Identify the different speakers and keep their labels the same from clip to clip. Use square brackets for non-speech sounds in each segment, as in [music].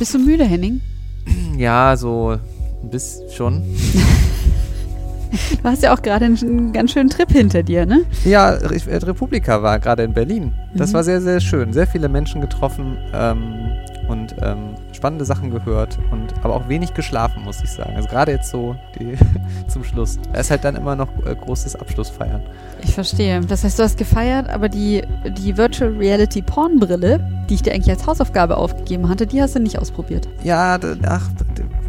Speaker 1: Bist du müde, Henning?
Speaker 2: Ja, so ein bisschen schon.
Speaker 1: Du hast ja auch gerade einen ganz schönen Trip hinter dir, ne?
Speaker 2: Ja, Re Republika war gerade in Berlin. Das
Speaker 1: Mhm.
Speaker 2: war sehr, sehr schön. Sehr viele Menschen getroffen ähm, und ähm, spannende Sachen gehört und aber auch wenig geschlafen, muss ich sagen. Also gerade jetzt so die, [laughs] zum Schluss. Es ist halt dann immer noch äh, großes Abschlussfeiern.
Speaker 1: Ich verstehe. Das heißt, du hast gefeiert, aber die, die Virtual Reality Pornbrille, die ich dir eigentlich als Hausaufgabe aufgegeben hatte, die hast du nicht ausprobiert.
Speaker 2: Ja, ach,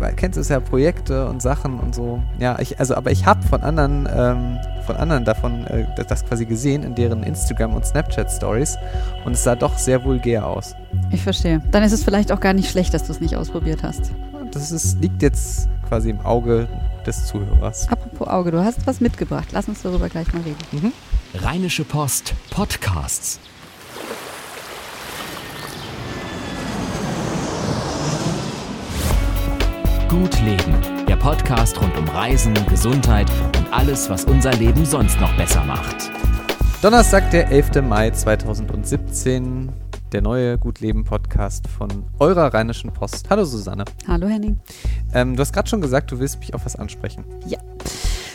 Speaker 2: kennst du es ja, Projekte und Sachen und so. Ja, ich, also, aber ich habe von anderen, ähm, von anderen davon äh, das, quasi gesehen in deren Instagram und Snapchat Stories und es sah doch sehr vulgär aus.
Speaker 1: Ich verstehe. Dann ist es vielleicht auch gar nicht schlecht, dass du es nicht ausprobiert hast.
Speaker 2: Das ist, liegt jetzt quasi im Auge des Zuhörers.
Speaker 1: Apropos Auge, du hast was mitgebracht. Lass uns darüber gleich mal reden.
Speaker 2: Mhm.
Speaker 3: Rheinische Post Podcasts. Gut Leben, der Podcast rund um Reisen, Gesundheit und alles, was unser Leben sonst noch besser macht.
Speaker 2: Donnerstag, der 11. Mai 2017, der neue Gut Leben Podcast von eurer Rheinischen Post. Hallo Susanne.
Speaker 1: Hallo Henning.
Speaker 2: Ähm, du hast gerade schon gesagt, du willst mich auf was ansprechen.
Speaker 1: Ja.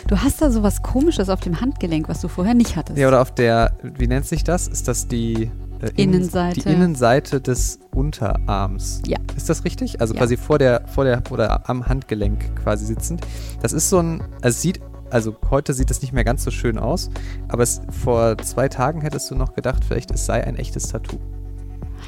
Speaker 1: Du hast da so was Komisches auf dem Handgelenk, was du vorher nicht hattest.
Speaker 2: Ja, oder auf der, wie nennt sich das? Ist das die äh, Innen-
Speaker 1: Innenseite.
Speaker 2: Die Innenseite des Unterarms.
Speaker 1: Ja.
Speaker 2: Ist das richtig? Also
Speaker 1: Ja.
Speaker 2: quasi vor der, vor der oder am Handgelenk quasi sitzend. Das ist so ein, also es sieht, also heute sieht es nicht mehr ganz so schön aus, aber es, vor zwei Tagen hättest du noch gedacht, vielleicht es sei ein echtes Tattoo.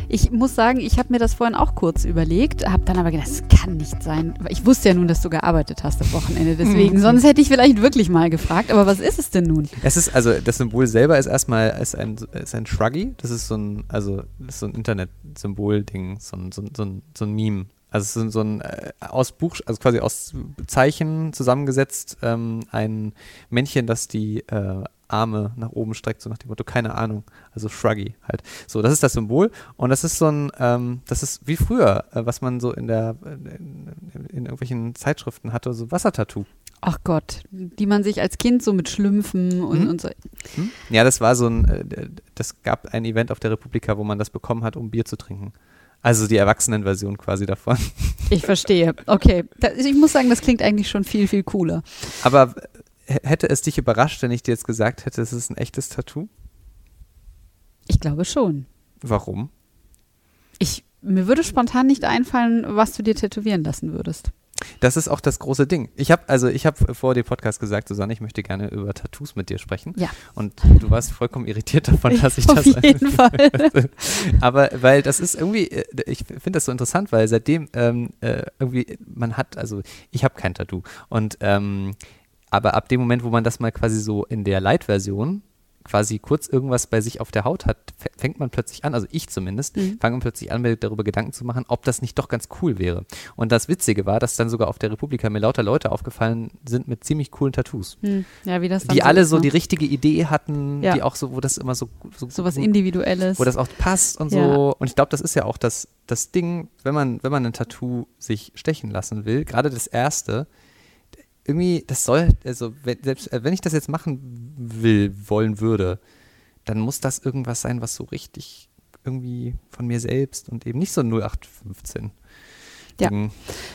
Speaker 1: Ich muss sagen, ich habe mir das vorhin auch kurz überlegt, habe dann aber gedacht, das kann nicht sein. Ich wusste ja nun, dass du gearbeitet hast am Wochenende, deswegen. Sonst hätte ich vielleicht wirklich mal gefragt. Aber was ist es denn nun?
Speaker 2: Es ist, also das Symbol selber ist erstmal ist ein, ist ein Shruggy. Das ist so ein, also so ein Internet-Symbol-Ding, so ein, so, ein, so, ein, so ein Meme. Also es ist so ein äh, aus Buch, also quasi aus Zeichen zusammengesetzt, ähm, ein Männchen, das die äh, Arme nach oben streckt, so nach dem Motto, keine Ahnung. Also Shruggy halt. So, das ist das Symbol und das ist so ein, ähm, das ist wie früher, äh, was man so in der in, in irgendwelchen Zeitschriften hatte, so Wassertattoo.
Speaker 1: Ach Gott, die man sich als Kind so mit Schlümpfen und,
Speaker 2: Mhm.
Speaker 1: und so.
Speaker 2: Hm? Ja, das war so ein, äh, das gab ein Event auf der Republika, wo man das bekommen hat, um Bier zu trinken. Also die Erwachsenenversion quasi davon.
Speaker 1: Ich verstehe. Okay. Ich muss sagen, das klingt eigentlich schon viel, viel cooler.
Speaker 2: Aber hätte es dich überrascht, wenn ich dir jetzt gesagt hätte, es ist ein echtes Tattoo?
Speaker 1: Ich glaube schon.
Speaker 2: Warum?
Speaker 1: Ich, mir würde spontan nicht einfallen, was du dir tätowieren lassen würdest.
Speaker 2: Das ist auch das große Ding. Ich habe also ich habe vor dem Podcast gesagt, Susanne, ich möchte gerne über Tattoos mit dir sprechen.
Speaker 1: Ja.
Speaker 2: Und du warst vollkommen irritiert davon, [laughs] dass ich
Speaker 1: Auf
Speaker 2: das
Speaker 1: jeden [laughs] Fall.
Speaker 2: Aber weil das ist irgendwie, äh, ich finde das so interessant, weil seitdem ähm, äh, irgendwie man hat, also ich habe kein Tattoo und ähm, aber ab dem Moment, wo man das mal quasi so in der Light-Version quasi kurz irgendwas bei sich auf der Haut hat, fängt man plötzlich an, also ich zumindest,
Speaker 1: Mhm.
Speaker 2: fange plötzlich an, mir darüber Gedanken zu machen, ob das nicht doch ganz cool wäre. Und das Witzige war, dass dann sogar auf der Republika mir lauter Leute aufgefallen sind mit ziemlich coolen Tattoos.
Speaker 1: Hm, ja, wie das dann
Speaker 2: Die alle
Speaker 1: ist,
Speaker 2: so
Speaker 1: ne?
Speaker 2: die richtige Idee hatten,
Speaker 1: Ja.
Speaker 2: die auch so, wo das immer so, so,
Speaker 1: so was
Speaker 2: wo-
Speaker 1: Individuelles.
Speaker 2: wo das auch passt und
Speaker 1: Ja.
Speaker 2: so. Und ich glaube, das ist ja auch das, das Ding, wenn man, wenn man ein Tattoo sich stechen lassen will, gerade das erste, irgendwie, das soll, also wenn, selbst äh, wenn ich das jetzt machen will, wollen würde, dann muss das irgendwas sein, was so richtig irgendwie von mir selbst und eben nicht so 0815.
Speaker 1: Ja.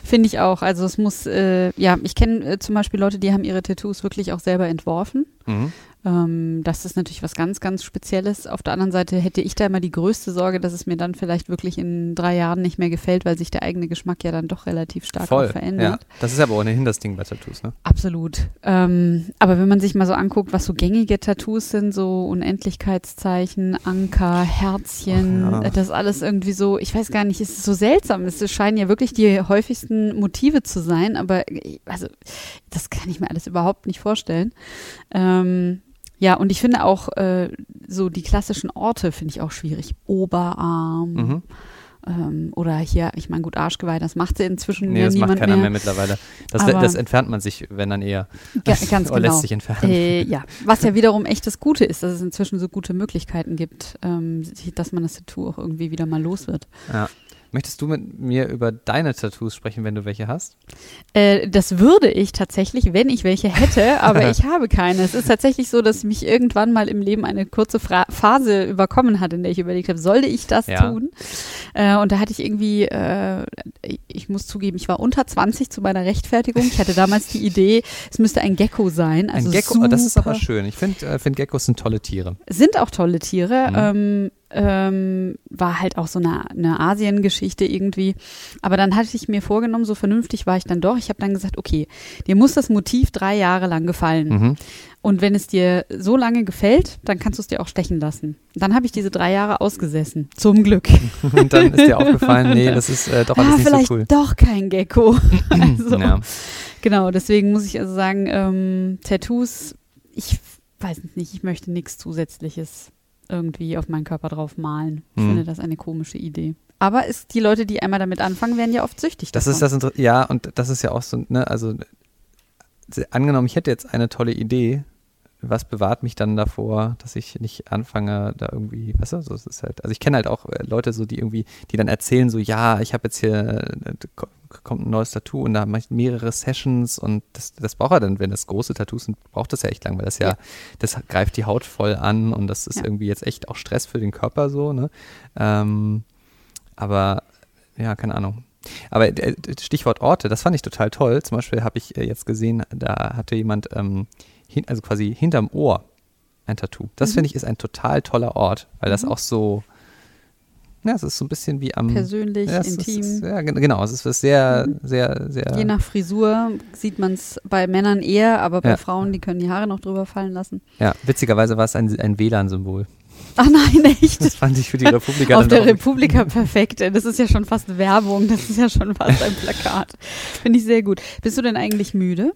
Speaker 1: Finde ich auch. Also es muss, äh, ja, ich kenne äh, zum Beispiel Leute, die haben ihre Tattoos wirklich auch selber entworfen.
Speaker 2: Mhm.
Speaker 1: Ähm, das ist natürlich was ganz, ganz Spezielles. Auf der anderen Seite hätte ich da immer die größte Sorge, dass es mir dann vielleicht wirklich in drei Jahren nicht mehr gefällt, weil sich der eigene Geschmack ja dann doch relativ stark
Speaker 2: Voll.
Speaker 1: verändert.
Speaker 2: Ja. Das ist aber ohnehin das Ding bei Tattoos, ne?
Speaker 1: Absolut. Ähm, aber wenn man sich mal so anguckt, was so gängige Tattoos sind, so Unendlichkeitszeichen, Anker, Herzchen,
Speaker 2: ja.
Speaker 1: das alles irgendwie so, ich weiß gar nicht, es ist so seltsam. Es scheinen ja wirklich die häufigsten Motive zu sein, aber äh, also das kann ich mir alles überhaupt nicht vorstellen. Ähm, ja, und ich finde auch äh, so die klassischen Orte finde ich auch schwierig. Oberarm
Speaker 2: Mhm.
Speaker 1: ähm, oder hier, ich meine, gut, Arschgeweih, das macht inzwischen
Speaker 2: Nee,
Speaker 1: ja
Speaker 2: das macht keiner mehr,
Speaker 1: mehr.
Speaker 2: mittlerweile. Das, das entfernt man sich, wenn dann eher.
Speaker 1: Ga- ganz [laughs]
Speaker 2: Oder
Speaker 1: genau.
Speaker 2: lässt sich entfernen.
Speaker 1: Äh, ja, was ja wiederum echt das Gute ist, dass es inzwischen so gute Möglichkeiten gibt, ähm, dass man das Tattoo auch irgendwie wieder mal los wird.
Speaker 2: Ja. Möchtest du mit mir über deine Tattoos sprechen, wenn du welche hast?
Speaker 1: Äh, das würde ich tatsächlich, wenn ich welche hätte, [laughs] aber ich habe keine. Es ist tatsächlich so, dass mich irgendwann mal im Leben eine kurze Fra Phase überkommen hat, in der ich überlegt habe, sollte ich das
Speaker 2: Ja.
Speaker 1: tun? Äh, und da hatte ich irgendwie, äh, ich muss zugeben, ich war unter 20 zu meiner Rechtfertigung. Ich hatte damals die Idee, es müsste ein Gecko sein. Also
Speaker 2: Ein Gecko, oh, das ist aber
Speaker 1: super-
Speaker 2: schön. Ich finde äh, find Geckos sind tolle Tiere.
Speaker 1: sind auch tolle Tiere.
Speaker 2: Mhm.
Speaker 1: Ähm, ähm, war halt auch so eine, eine Asien-Geschichte irgendwie. Aber dann hatte ich mir vorgenommen, so vernünftig war ich dann doch. Ich habe dann gesagt, okay, dir muss das Motiv drei Jahre lang gefallen.
Speaker 2: Mhm.
Speaker 1: Und wenn es dir so lange gefällt, dann kannst du es dir auch stechen lassen. Dann habe ich diese drei Jahre ausgesessen. Zum Glück.
Speaker 2: Und [laughs] dann ist dir aufgefallen, nee, [laughs] das ist äh, doch alles
Speaker 1: ah,
Speaker 2: nicht
Speaker 1: vielleicht
Speaker 2: so cool.
Speaker 1: doch kein Gecko. [laughs] also,
Speaker 2: Ja.
Speaker 1: Genau, deswegen muss ich also sagen, ähm, Tattoos, ich weiß es nicht, ich möchte nichts Zusätzliches irgendwie auf meinen Körper drauf malen. Ich
Speaker 2: Hm.
Speaker 1: finde das eine komische Idee. Aber ist, die Leute, die einmal damit anfangen, werden ja oft süchtig.
Speaker 2: Das ist das Inter ja, und das ist ja auch so, ne, also angenommen, ich hätte jetzt eine tolle Idee, was bewahrt mich dann davor, dass ich nicht anfange, da irgendwie, weißt du, so ist es halt. Also ich kenne halt auch äh, Leute so, die irgendwie, die dann erzählen so, ja, ich habe jetzt hier, äh, ko- kommt ein neues Tattoo und da mache ich mehrere Sessions und das, das braucht er dann, wenn das große Tattoos sind, braucht das ja echt lang, weil das ja,
Speaker 1: Ja.
Speaker 2: das greift die Haut voll an und das ist
Speaker 1: Ja.
Speaker 2: irgendwie jetzt echt auch Stress für den Körper so, ne? Ähm, aber ja, keine Ahnung. Aber äh, Stichwort Orte, das fand ich total toll. Zum Beispiel habe ich jetzt gesehen, da hatte jemand ähm, hin, also quasi hinterm Ohr ein Tattoo. Das
Speaker 1: Mhm.
Speaker 2: finde ich ist ein total toller Ort, weil das
Speaker 1: Mhm.
Speaker 2: auch so, ja, es ist so ein bisschen wie am
Speaker 1: persönlich,
Speaker 2: ja,
Speaker 1: intim.
Speaker 2: Ist, ja, gen- genau, es ist sehr,
Speaker 1: Mhm.
Speaker 2: sehr, sehr.
Speaker 1: Je nach Frisur sieht man es bei Männern eher, aber bei
Speaker 2: Ja.
Speaker 1: Frauen, die können die Haare noch drüber fallen lassen.
Speaker 2: ja, witzigerweise war es ein, ein WLAN-Symbol.
Speaker 1: Ach nein, [laughs] echt?
Speaker 2: Das fand ich für die Republika
Speaker 1: Auf der Republika [laughs] perfekt. Das ist ja schon fast Werbung. Das ist ja schon fast ein Plakat. Finde ich sehr gut. Bist du denn eigentlich müde?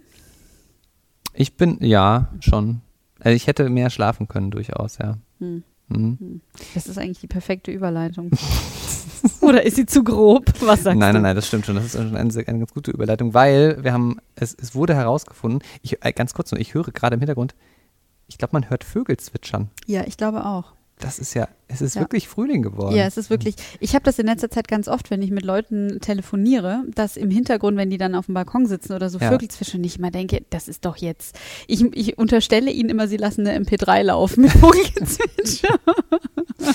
Speaker 2: Ich bin, ja, schon. Also ich hätte mehr schlafen können, durchaus, ja.
Speaker 1: Hm.
Speaker 2: Mhm.
Speaker 1: Das ist eigentlich die perfekte Überleitung. [laughs] Oder ist sie zu grob? Was sagst
Speaker 2: nein,
Speaker 1: du?
Speaker 2: nein, nein, das stimmt schon. Das ist schon eine, eine ganz gute Überleitung, weil wir haben, es, es wurde herausgefunden, ich, äh, ganz kurz nur, ich höre gerade im Hintergrund, ich glaube, man hört Vögel zwitschern.
Speaker 1: Ja, ich glaube auch.
Speaker 2: Das ist ja, es ist
Speaker 1: Ja.
Speaker 2: wirklich Frühling geworden.
Speaker 1: Ja, es ist wirklich, ich habe das in letzter Zeit ganz oft, wenn ich mit Leuten telefoniere, dass im Hintergrund, wenn die dann auf dem Balkon sitzen oder so
Speaker 2: Ja.
Speaker 1: Vögel zwischen, ich immer denke, das ist doch jetzt, ich, ich unterstelle ihnen immer, sie lassen eine MP3 laufen mit [laughs] Vogelgezwitscher.
Speaker 2: Ja.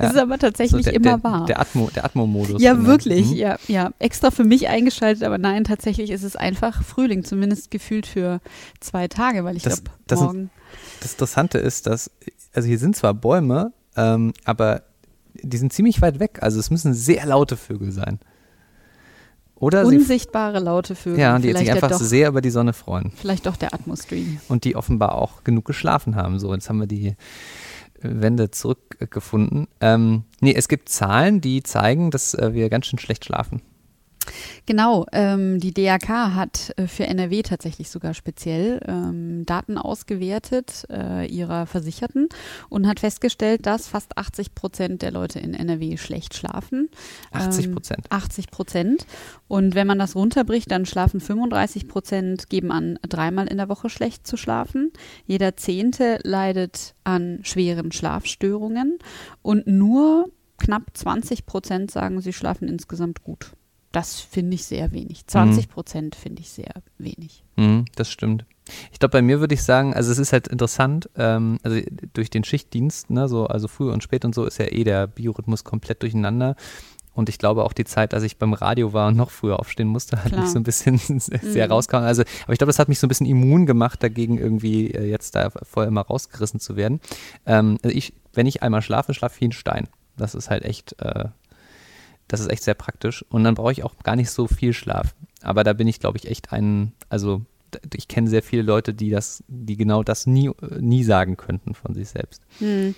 Speaker 1: Es ist aber
Speaker 2: So
Speaker 1: tatsächlich
Speaker 2: der,
Speaker 1: immer
Speaker 2: der,
Speaker 1: wahr.
Speaker 2: Der Atmo, der Atmo-Modus.
Speaker 1: ja,
Speaker 2: ne?
Speaker 1: wirklich,
Speaker 2: Mhm.
Speaker 1: ja, ja. Extra für mich eingeschaltet, aber nein, tatsächlich ist es einfach Frühling, zumindest gefühlt für zwei Tage, weil ich
Speaker 2: Das-
Speaker 1: glaube, morgen.
Speaker 2: Das Interessante ist, dass, also hier sind zwar Bäume, ähm, aber die sind ziemlich weit weg. Also es müssen sehr laute Vögel sein. Oder sie,
Speaker 1: Unsichtbare laute Vögel.
Speaker 2: ja, die
Speaker 1: vielleicht,
Speaker 2: sich einfach
Speaker 1: doch,
Speaker 2: sehr über die Sonne freuen.
Speaker 1: vielleicht doch der Atmostream.
Speaker 2: und die offenbar auch genug geschlafen haben. So, jetzt haben wir die äh, Wände zurückgefunden. Ähm, nee, es gibt Zahlen, die zeigen, dass äh, wir ganz schön schlecht schlafen.
Speaker 1: Genau, ähm, die DAK hat äh, für NRW tatsächlich sogar speziell ähm, Daten ausgewertet äh, ihrer Versicherten und hat festgestellt, dass fast 80 Prozent der Leute in NRW schlecht schlafen.
Speaker 2: 80
Speaker 1: Ähm,
Speaker 2: Prozent.
Speaker 1: 80 Prozent. Und wenn man das runterbricht, dann schlafen 35 Prozent, geben an, dreimal in der Woche schlecht zu schlafen. Jeder Zehnte leidet an schweren Schlafstörungen und nur knapp 20 Prozent sagen, sie schlafen insgesamt gut. Das finde ich sehr wenig. 20 Prozent finde ich sehr wenig.
Speaker 2: Mhm, das stimmt. Ich glaube, bei mir würde ich sagen, also es ist halt interessant, ähm, also durch den Schichtdienst, ne, so, also früh und spät und so, ist ja eh der Biorhythmus komplett durcheinander. Und ich glaube auch die Zeit, als ich beim Radio war und noch früher aufstehen musste, hat
Speaker 1: Klar.
Speaker 2: mich so ein bisschen [laughs] sehr
Speaker 1: Mhm.
Speaker 2: rausgehauen. Also, aber ich glaube, das hat mich so ein bisschen immun gemacht, dagegen irgendwie äh, jetzt da voll immer rausgerissen zu werden. Ähm, also ich, wenn ich einmal schlafe, schlafe ich wie ein Stein. Das ist halt echt, äh, das ist echt sehr praktisch. Und dann brauche ich auch gar nicht so viel Schlaf. Aber da bin ich, glaube ich, echt ein, also ich kenne sehr viele Leute, die das, die genau das nie, äh, nie sagen könnten von sich selbst.
Speaker 1: Hm.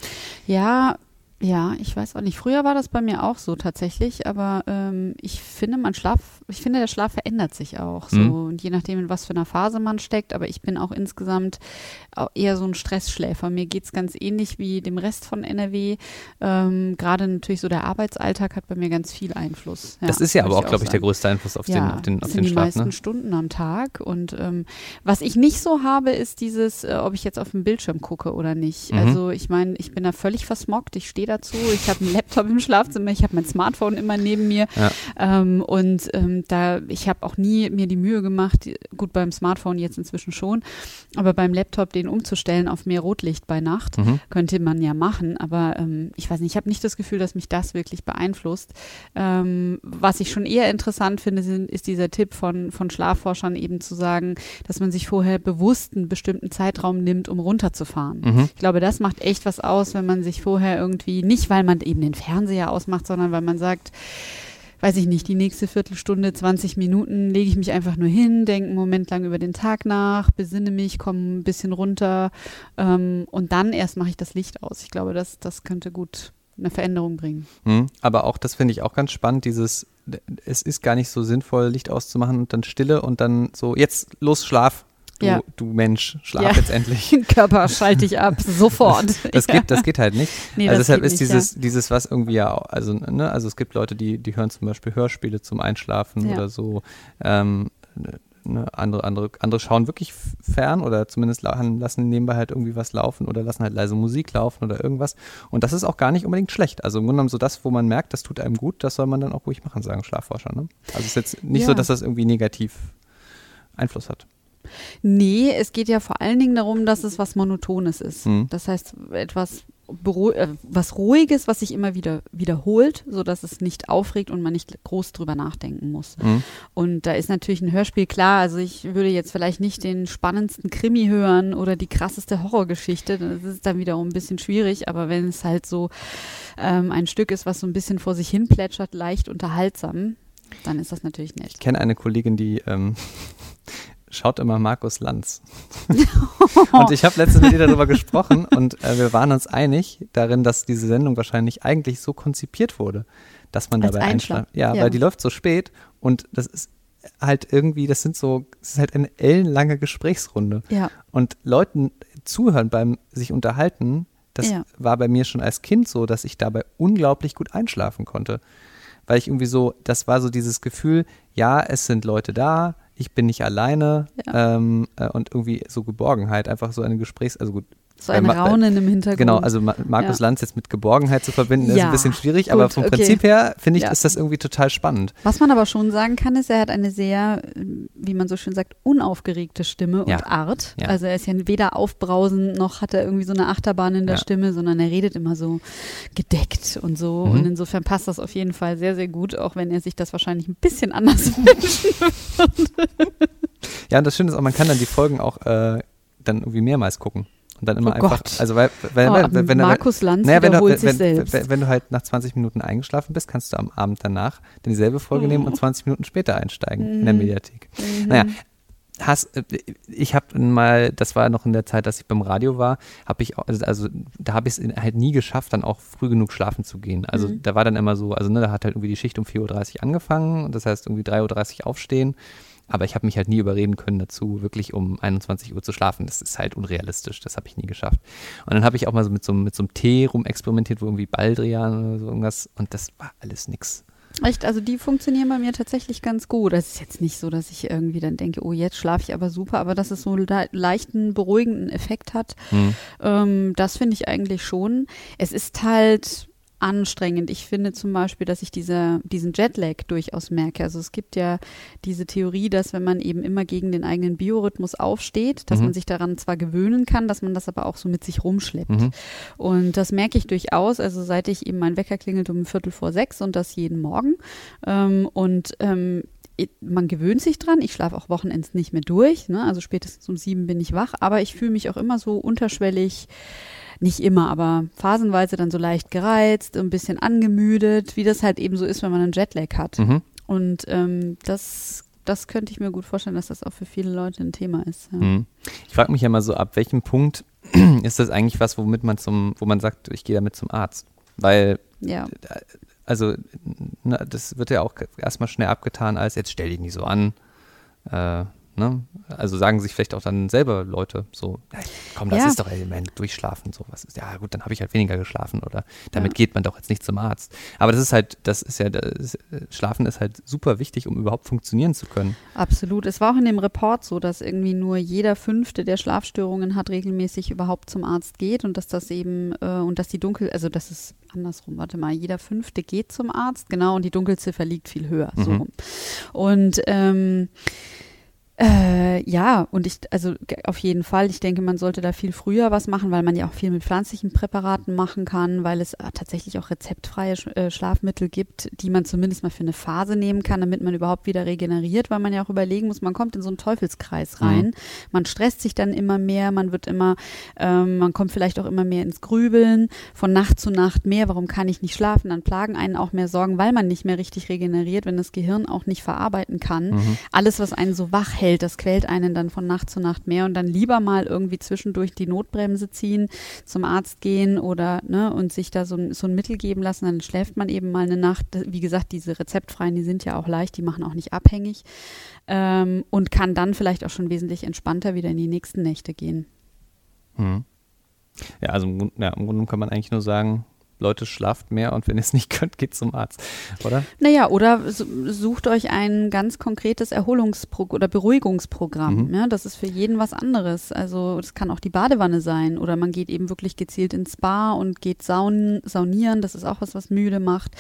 Speaker 1: Ja, ja, ich weiß auch nicht. Früher war das bei mir auch so tatsächlich, aber ähm, ich finde, mein Schlaf, ich finde, der Schlaf verändert sich auch so.
Speaker 2: Mhm.
Speaker 1: Und je nachdem, in was für einer Phase man steckt, aber ich bin auch insgesamt eher so ein Stressschläfer. Mir geht's ganz ähnlich wie dem Rest von NRW. Ähm, Gerade natürlich so der Arbeitsalltag hat bei mir ganz viel Einfluss.
Speaker 2: das ist ja aber auch, glaube ich, der größte Einfluss auf den,
Speaker 1: ja,
Speaker 2: auf den, auf den
Speaker 1: sind die
Speaker 2: Schlaf.
Speaker 1: meisten
Speaker 2: Ne?
Speaker 1: Stunden am Tag. Und ähm, was ich nicht so habe, ist dieses, äh, ob ich jetzt auf den Bildschirm gucke oder nicht.
Speaker 2: Mhm.
Speaker 1: Also ich meine, ich bin da völlig versmockt. Ich stehe dazu. Ich habe einen Laptop im Schlafzimmer, ich habe mein Smartphone immer neben mir.
Speaker 2: Ja.
Speaker 1: Ähm, und ähm, da, ich habe auch nie mir die Mühe gemacht, gut beim Smartphone jetzt inzwischen schon, aber beim Laptop den umzustellen auf mehr Rotlicht bei Nacht,
Speaker 2: Mhm.
Speaker 1: könnte man ja machen. Aber ähm, ich weiß nicht, ich habe nicht das Gefühl, dass mich das wirklich beeinflusst. Ähm, was ich schon eher interessant finde, sind, ist dieser Tipp von, von Schlafforschern eben zu sagen, dass man sich vorher bewusst einen bestimmten Zeitraum nimmt, um runterzufahren.
Speaker 2: Mhm.
Speaker 1: Ich glaube, das macht echt was aus, wenn man sich vorher irgendwie, nicht weil man eben den Fernseher ausmacht, sondern weil man sagt, weiß ich nicht, die nächste Viertelstunde, 20 Minuten lege ich mich einfach nur hin, denke einen Moment lang über den Tag nach, besinne mich, komme ein bisschen runter ähm, und dann erst mache ich das Licht aus. Ich glaube, das, das könnte gut eine Veränderung bringen.
Speaker 2: Mhm. Aber auch, das finde ich auch ganz spannend, dieses, es ist gar nicht so sinnvoll, Licht auszumachen und dann Stille und dann so, jetzt los, schlaf. Du,
Speaker 1: Ja.
Speaker 2: du Mensch, schlaf
Speaker 1: Ja.
Speaker 2: jetzt endlich. [laughs]
Speaker 1: Körper schalte ich ab, [laughs] sofort.
Speaker 2: Das
Speaker 1: Ja.
Speaker 2: geht, das geht halt nicht.
Speaker 1: Nee,
Speaker 2: also deshalb ist
Speaker 1: nicht,
Speaker 2: dieses, dieses, was irgendwie ja, also, ne, also es gibt Leute, die, die hören zum Beispiel Hörspiele zum Einschlafen oder so. Ähm, ne, andere, andere, andere schauen wirklich fern oder zumindest la- lassen nebenbei halt irgendwie was laufen oder lassen halt leise Musik laufen oder irgendwas. Und das ist auch gar nicht unbedingt schlecht. Also im Grunde genommen so das, wo man merkt, das tut einem gut, das soll man dann auch ruhig machen, sagen Schlafforscher. Ne? Also es ist jetzt nicht so,
Speaker 1: Ja.
Speaker 2: dass das irgendwie negativ Einfluss hat.
Speaker 1: Nee, es geht ja vor allen Dingen darum, dass es was Monotones ist.
Speaker 2: Mhm.
Speaker 1: Das heißt, etwas äh, was Ruhiges, was sich immer wieder wiederholt, sodass es nicht aufregt und man nicht groß drüber nachdenken muss.
Speaker 2: Mhm.
Speaker 1: Und da ist natürlich ein Hörspiel klar. Also ich würde jetzt vielleicht nicht den spannendsten Krimi hören oder die krasseste Horrorgeschichte. Das ist dann wiederum ein bisschen schwierig. Aber wenn es halt so ähm, ein Stück ist, was so ein bisschen vor sich hin plätschert, leicht unterhaltsam, dann ist das natürlich nett.
Speaker 2: Ich kenne eine Kollegin, die ähm, schaut immer Markus Lanz. [laughs] und ich habe letztens mit ihr darüber gesprochen und äh, wir waren uns einig darin, dass diese Sendung wahrscheinlich eigentlich so konzipiert wurde, dass man
Speaker 1: Als
Speaker 2: dabei einschlafen. Ja,
Speaker 1: ja.
Speaker 2: weil die läuft so spät und das ist halt irgendwie, das sind so, es ist halt eine ellenlange Gesprächsrunde.
Speaker 1: Ja.
Speaker 2: Und Leuten zuhören beim sich unterhalten, das
Speaker 1: Ja.
Speaker 2: war bei mir schon als Kind so, dass ich dabei unglaublich gut einschlafen konnte. Weil ich irgendwie so, das war so dieses Gefühl, ja, es sind Leute da, ich bin nicht alleine ähm, äh, und irgendwie so Geborgenheit, einfach so eine Gesprächs-, also gut,
Speaker 1: So ein Raunen im Hintergrund.
Speaker 2: genau, also Ma Markus
Speaker 1: Ja.
Speaker 2: Lanz jetzt mit Geborgenheit zu verbinden, ist
Speaker 1: Ja,
Speaker 2: ein bisschen schwierig, aber
Speaker 1: gut,
Speaker 2: vom
Speaker 1: okay.
Speaker 2: Prinzip her, finde ich,
Speaker 1: Ja.
Speaker 2: ist das irgendwie total spannend.
Speaker 1: Was man aber schon sagen kann, ist, er hat eine sehr, äh, wie man so schön sagt, unaufgeregte Stimme und Art. Also er ist ja weder aufbrausend noch hat er irgendwie so eine Achterbahn in der. Stimme, sondern er redet immer so gedeckt und so.
Speaker 2: Mhm.
Speaker 1: Und insofern passt das auf jeden Fall sehr, sehr gut, auch wenn er sich das wahrscheinlich ein bisschen anders [laughs] wünscht.
Speaker 2: Ja, und das Schöne ist auch, man kann dann die Folgen auch äh, dann irgendwie mehrmals gucken. Und dann immer
Speaker 1: Oh
Speaker 2: einfach,
Speaker 1: Gott.
Speaker 2: also weil, weil,
Speaker 1: Oh,
Speaker 2: weil wenn,
Speaker 1: Markus Lanz
Speaker 2: naja, wenn, du, wenn,
Speaker 1: sich
Speaker 2: wenn,
Speaker 1: selbst.
Speaker 2: wenn, wenn du halt nach 20 Minuten eingeschlafen bist, kannst du am Abend danach dieselbe Folge nehmen und 20 Minuten später einsteigen in der
Speaker 1: Mhm.
Speaker 2: Mediathek.
Speaker 1: Mhm.
Speaker 2: Naja, hast, ich habe mal, das war noch in der Zeit, dass ich beim Radio war, habe ich, also, da habe ich es halt nie geschafft, dann auch früh genug schlafen zu gehen. Also
Speaker 1: Mhm.
Speaker 2: da war dann immer so, also ne, da hat halt irgendwie die Schicht um 4.30 Uhr angefangen und das heißt irgendwie 3.30 Uhr aufstehen. Aber ich habe mich halt nie überreden können dazu, wirklich um 21 Uhr zu schlafen. Das ist halt unrealistisch. Das habe ich nie geschafft. Und dann habe ich auch mal so mit so, einem- mit so einem Tee rumexperimentiert, wo irgendwie Baldrian oder so irgendwas. Und das war alles nix.
Speaker 1: Echt, also die funktionieren bei mir tatsächlich ganz gut. Es ist jetzt nicht so, dass ich irgendwie dann denke, oh, jetzt schlafe ich aber super, aber dass es so einen le leichten, beruhigenden Effekt hat,
Speaker 2: Hm.
Speaker 1: ähm, das finde ich eigentlich schon. Es ist halt anstrengend. Ich finde zum Beispiel, dass ich diese, diesen Jetlag durchaus merke. Also es gibt ja diese Theorie, dass wenn man eben immer gegen den eigenen Biorhythmus aufsteht, dass
Speaker 2: Mhm.
Speaker 1: man sich daran zwar gewöhnen kann, dass man das aber auch so mit sich rumschleppt.
Speaker 2: Mhm.
Speaker 1: Und das merke ich durchaus, also seit ich eben mein Wecker klingelt um Viertel vor sechs und das jeden Morgen. Ähm, und ähm, man gewöhnt sich dran. Ich schlafe auch Wochenends nicht mehr durch. Ne? Also spätestens um sieben bin ich wach. Aber ich fühle mich auch immer so unterschwellig, nicht immer, aber phasenweise dann so leicht gereizt, ein bisschen angemüdet, wie das halt eben so ist, wenn man einen Jetlag hat.
Speaker 2: Mhm.
Speaker 1: Und ähm, das, das könnte ich mir gut vorstellen, dass das auch für viele Leute ein Thema ist. Ja.
Speaker 2: Mhm. Ich frage mich ja mal so, ab welchem Punkt [clears throat] ist das eigentlich was, womit man zum, wo man sagt, ich gehe damit zum Arzt? Weil,
Speaker 1: ja.
Speaker 2: also, na, das wird ja auch erstmal schnell abgetan als, jetzt stell dich nicht so an. Äh, Ne? Also sagen sich vielleicht auch dann selber Leute so, "Nein, komm, das
Speaker 1: Ja.
Speaker 2: ist doch Element, durchschlafen, so was ist. Ja gut, dann habe ich halt weniger geschlafen oder damit geht man doch jetzt nicht zum Arzt. Aber das ist halt, das ist ja, das ist, Schlafen ist halt super wichtig, um überhaupt funktionieren zu können.
Speaker 1: Absolut. Es war auch in dem Report so, dass irgendwie nur jeder Fünfte, der Schlafstörungen hat, regelmäßig überhaupt zum Arzt geht und dass das eben, äh, und dass die Dunkel, also das ist andersrum, warte mal, jeder Fünfte geht zum Arzt, genau, und die Dunkelziffer liegt viel höher, so
Speaker 2: Mhm.
Speaker 1: rum. Und ähm, äh, ja, und ich, also auf jeden Fall, ich denke, man sollte da viel früher was machen, weil man ja auch viel mit pflanzlichen Präparaten machen kann, weil es äh, tatsächlich auch rezeptfreie äh, Schlafmittel gibt, die man zumindest mal für eine Phase nehmen kann, damit man überhaupt wieder regeneriert, weil man ja auch überlegen muss, man kommt in so einen Teufelskreis rein. Man stresst sich dann immer mehr, man wird immer, ähm, man kommt vielleicht auch immer mehr ins Grübeln, von Nacht zu Nacht mehr, warum kann ich nicht schlafen? Dann plagen einen auch mehr Sorgen, weil man nicht mehr richtig regeneriert, wenn das Gehirn auch nicht verarbeiten kann
Speaker 2: Mhm.
Speaker 1: alles, was einen so wach hält, das quält einen dann von Nacht zu Nacht mehr und dann lieber mal irgendwie zwischendurch die Notbremse ziehen, zum Arzt gehen oder ne und sich da so ein, so ein Mittel geben lassen, dann schläft man eben mal eine Nacht. Wie gesagt, diese rezeptfreien, die sind ja auch leicht, die machen auch nicht abhängig ähm, und kann dann vielleicht auch schon wesentlich entspannter wieder in die nächsten Nächte gehen.
Speaker 2: Mhm. Ja, also ja, im Grunde kann man eigentlich nur sagen, Leute, schlaft mehr und wenn ihr es nicht [laughs] könnt, geht zum Arzt, oder?
Speaker 1: Naja, oder su- sucht euch ein ganz konkretes Erholungspro oder Beruhigungsprogramm.
Speaker 2: Mhm.
Speaker 1: Ja, das ist für jeden was anderes. Also das kann auch die Badewanne sein oder man geht eben wirklich gezielt ins Spa und geht saunen, saunieren. Das ist auch was, was müde macht.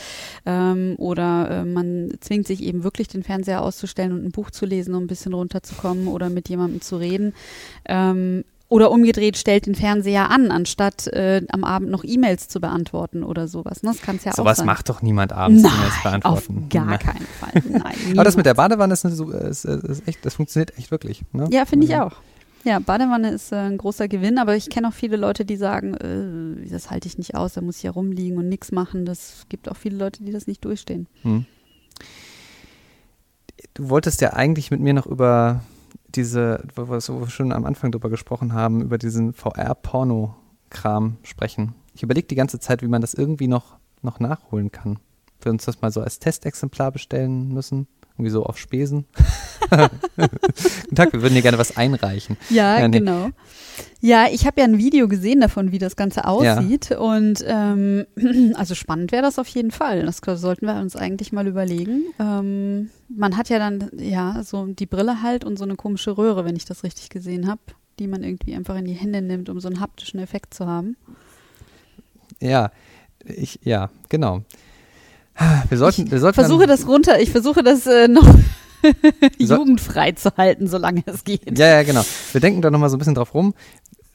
Speaker 1: Ähm, oder äh, man zwingt sich eben wirklich den Fernseher auszustellen und ein Buch zu lesen, um ein bisschen runterzukommen oder mit jemandem zu reden. Ähm, oder umgedreht, stellt den Fernseher an, anstatt äh, am Abend noch E-Mails zu beantworten oder sowas. Ne? Das kann es ja auch
Speaker 2: Sowas
Speaker 1: sein.
Speaker 2: macht doch niemand abends
Speaker 1: Nein,
Speaker 2: E-Mails
Speaker 1: auf
Speaker 2: beantworten.
Speaker 1: gar
Speaker 2: Nein.
Speaker 1: keinen Fall. Nein, [laughs]
Speaker 2: Aber das mit der. Badewanne ist, eine, so- ist, ist echt, das funktioniert echt wirklich. Ne?
Speaker 1: Ja, finde ich auch. Ja, Badewanne ist äh, ein großer Gewinn, aber ich kenne auch viele Leute, die sagen, äh, das halte ich nicht aus, da muss ich ja rumliegen und nichts machen. Das gibt auch viele Leute, die das nicht durchstehen.
Speaker 2: Hm. Du wolltest ja eigentlich mit mir noch über diese, wo wir schon am Anfang drüber gesprochen haben, über diesen VR-Porno-Kram sprechen. Ich überlege die ganze Zeit, wie man das irgendwie noch, noch nachholen kann. Wir uns das mal so als Testexemplar bestellen müssen. Irgendwie so auf Spesen. [laughs] Guten Tag, wir würden hier gerne was einreichen.
Speaker 1: Ja,
Speaker 2: Ja, nee.
Speaker 1: genau. Ja, ich habe ja ein Video gesehen davon, wie das Ganze aussieht. Und ähm, [clears throat] also spannend wäre das auf jeden Fall. Das sollten wir uns eigentlich mal überlegen. Ähm, man hat ja dann, ja, so die Brille halt und so eine komische Röhre, wenn ich das richtig gesehen habe, die man irgendwie einfach in die Hände nimmt, um so einen haptischen Effekt zu haben.
Speaker 2: Ja, ich, ja, genau. Wir sollten, wir sollten
Speaker 1: versuche
Speaker 2: dann,
Speaker 1: das runter, ich versuche das äh, noch [laughs] jugendfrei zu halten, solange es geht.
Speaker 2: Ja, ja, genau. Wir denken da nochmal so ein bisschen drauf rum.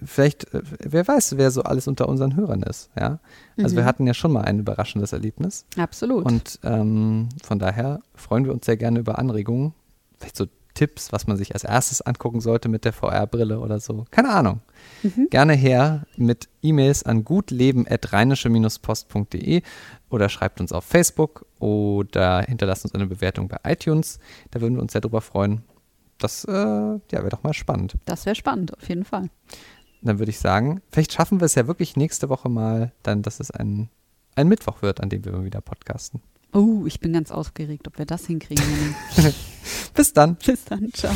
Speaker 2: Vielleicht, äh, wer weiß, wer so alles unter unseren Hörern ist, ja. Also wir
Speaker 1: Mhm.
Speaker 2: hatten ja schon mal ein überraschendes Erlebnis.
Speaker 1: Absolut.
Speaker 2: Und ähm, von daher freuen wir uns sehr gerne über Anregungen. Vielleicht so Tipps, was man sich als erstes angucken sollte mit der VR-Brille oder so. Keine Ahnung.
Speaker 1: Mhm.
Speaker 2: Gerne her mit E-Mails an gutleben.rheinische-post.de oder schreibt uns auf Facebook oder hinterlasst uns eine Bewertung bei iTunes. Da würden wir uns sehr drüber freuen. Das äh, ja, wäre doch mal spannend.
Speaker 1: das wäre spannend, auf jeden Fall.
Speaker 2: Dann würde ich sagen, vielleicht schaffen wir es ja wirklich nächste Woche mal, dann, dass es ein, ein Mittwoch wird, an dem wir wieder podcasten.
Speaker 1: Oh, ich bin ganz aufgeregt, ob wir das hinkriegen. [laughs]
Speaker 2: Bis dann.
Speaker 1: Bis dann, ciao.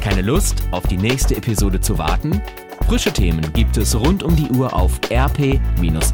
Speaker 3: Keine Lust, auf die nächste Episode zu warten? Frische Themen gibt es rund um die Uhr auf rp-online.de.